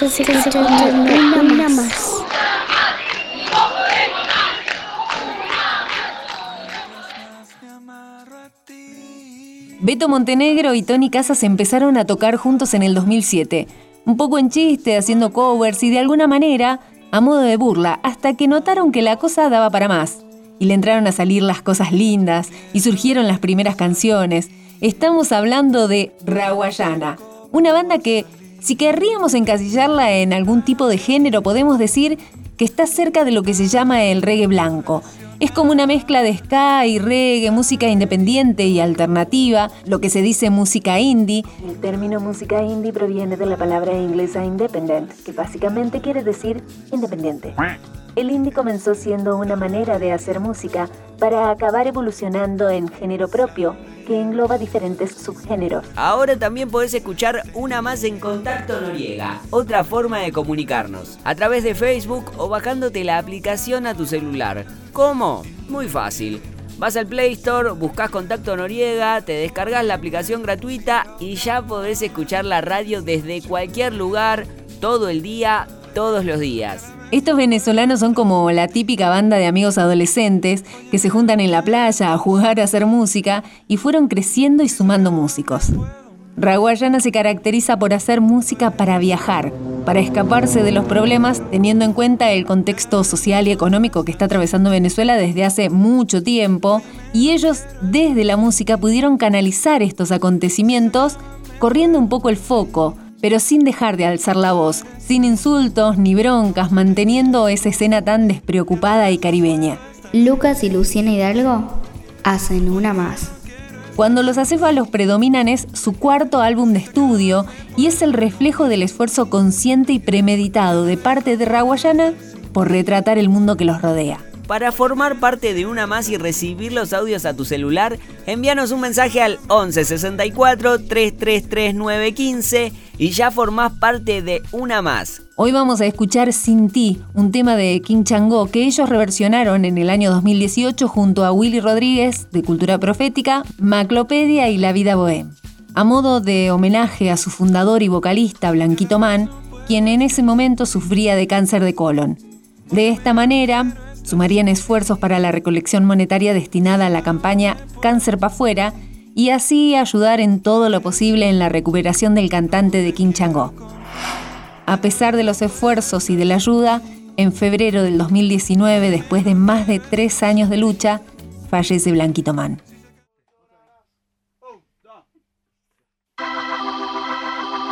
Escuchando una más. Beto Montenegro y Tony Casas empezaron a tocar juntos en el 2007, un poco en chiste, haciendo covers y de alguna manera, a modo de burla, hasta que notaron que la cosa daba para más. Y le entraron a salir las cosas lindas y surgieron las primeras canciones. Estamos hablando de Raguayana, una banda que, si querríamos encasillarla en algún tipo de género, podemos decir que está cerca de lo que se llama el reggae blanco es como una mezcla de ska y reggae, música independiente y alternativa, lo que se dice música indie. El término música indie proviene de la palabra inglesa independent, que básicamente quiere decir independiente. El indie comenzó siendo una manera de hacer música para acabar evolucionando en género propio que engloba diferentes subgéneros. Ahora también podés escuchar una más en Contacto Noriega, otra forma de comunicarnos, a través de Facebook o bajándote la aplicación a tu celular. ¿Cómo? Muy fácil. Vas al Play Store, buscas Contacto Noriega, te descargas la aplicación gratuita y ya podés escuchar la radio desde cualquier lugar, todo el día, todos los días. Estos venezolanos son como la típica banda de amigos adolescentes que se juntan en la playa a jugar a hacer música y fueron creciendo y sumando músicos. Raguayana se caracteriza por hacer música para viajar, para escaparse de los problemas teniendo en cuenta el contexto social y económico que está atravesando Venezuela desde hace mucho tiempo y ellos desde la música pudieron canalizar estos acontecimientos corriendo un poco el foco, pero sin dejar de alzar la voz, sin insultos ni broncas, manteniendo esa escena tan despreocupada y caribeña. Lucas y Luciana Hidalgo hacen una más. Cuando los acéfalos predominan es su cuarto álbum de estudio y es el reflejo del esfuerzo consciente y premeditado de parte de Raguayana por retratar el mundo que los rodea. Para formar parte de una más y recibir los audios a tu celular, envíanos un mensaje al 11 64 333 915 y ya formás parte de una más. Hoy vamos a escuchar Sin ti, un tema de King Chango que ellos reversionaron en el año 2018 junto a Willy Rodríguez de Cultura Profética, Maclopedia y La Vida Bohem. A modo de homenaje a su fundador y vocalista Blanquito Man, quien en ese momento sufría de cáncer de colon. De esta manera, Sumarían esfuerzos para la recolección monetaria destinada a la campaña Cáncer pa' fuera y así ayudar en todo lo posible en la recuperación del cantante de Quinchango. A pesar de los esfuerzos y de la ayuda, en febrero del 2019, después de más de tres años de lucha, fallece Blanquito Man.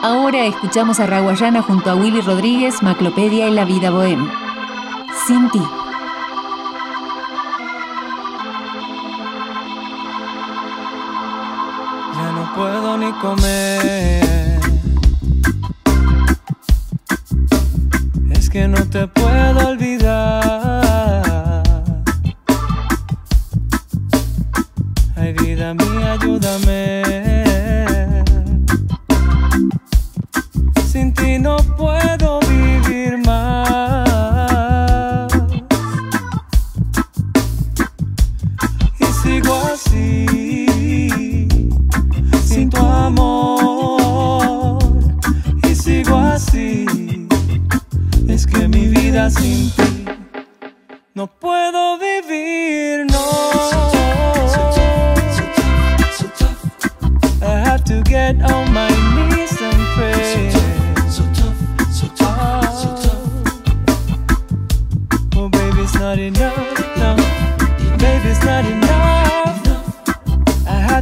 Ahora escuchamos a Raguayana junto a Willy Rodríguez, Maclopedia y La Vida Bohem. Sin ti. Puedo ni comer. Es que no te puedo olvidar. Ay, vida mía, ayúdame. Sin ti no puedo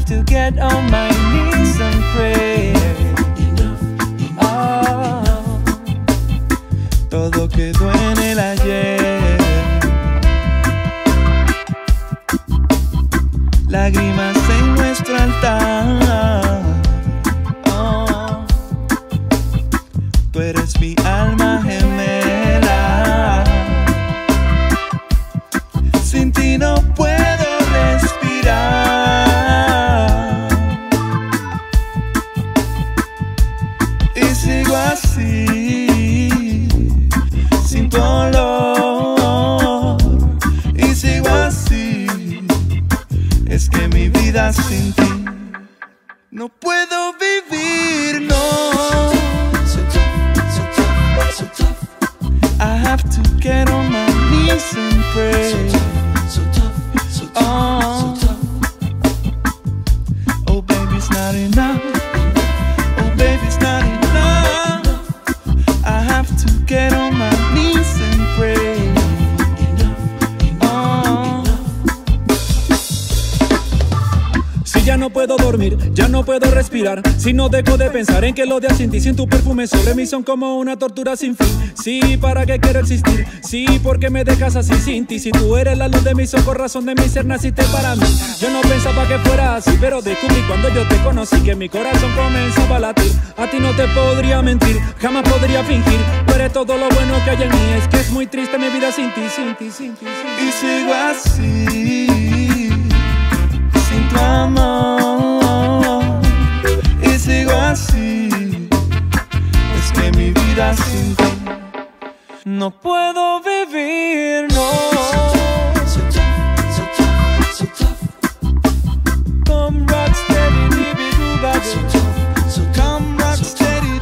to get on my knees and pray. Oh, todo quedó en el ayer. Lágrimas en nuestro altar. Es que mi vida sin ti no puedo vivir, no. to get on my knees and pray. So tough, so tough, Oh. so tough. Oh, baby, it's not enough. Ya no puedo dormir, ya no puedo respirar. Si no dejo de pensar en que los días sin ti, sin tu perfume sobre mí son como una tortura sin fin. Sí, ¿para qué quiero existir? Sí, porque me dejas así sin ti. Si tú eres la luz de mis ojos, razón de mi ser, naciste para mí. Yo no pensaba que fuera así, pero descubrí cuando yo te conocí que mi corazón comenzaba a latir. A ti no te podría mentir, jamás podría fingir. Eres todo lo bueno que hay en mí. Es que es muy triste mi vida sin ti, sin ti. Y sigo así, no puedo vivir, no. So tough, so tough, so tough. Come rock steady, dibby doo So tough, so tough. Come rock steady,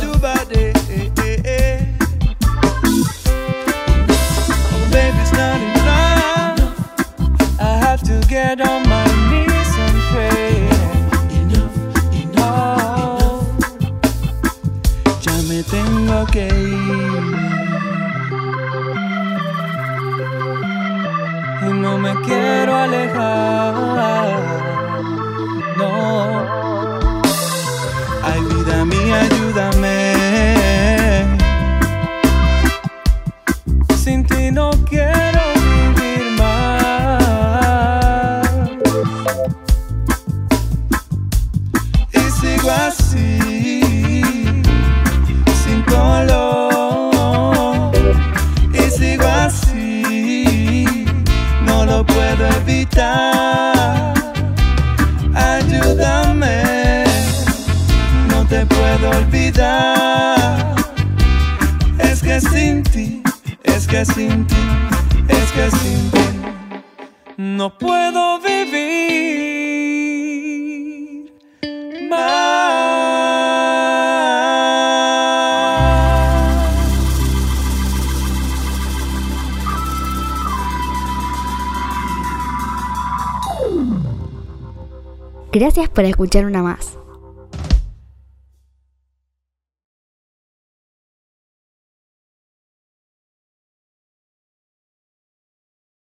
doo body. Oh, baby, it's not enough. I have to get on my knees puedo evitar. Ayúdame, no te puedo olvidar. Es que sin ti, es que sin ti, es que sin ti, no puedo vivir Gracias por escuchar una más.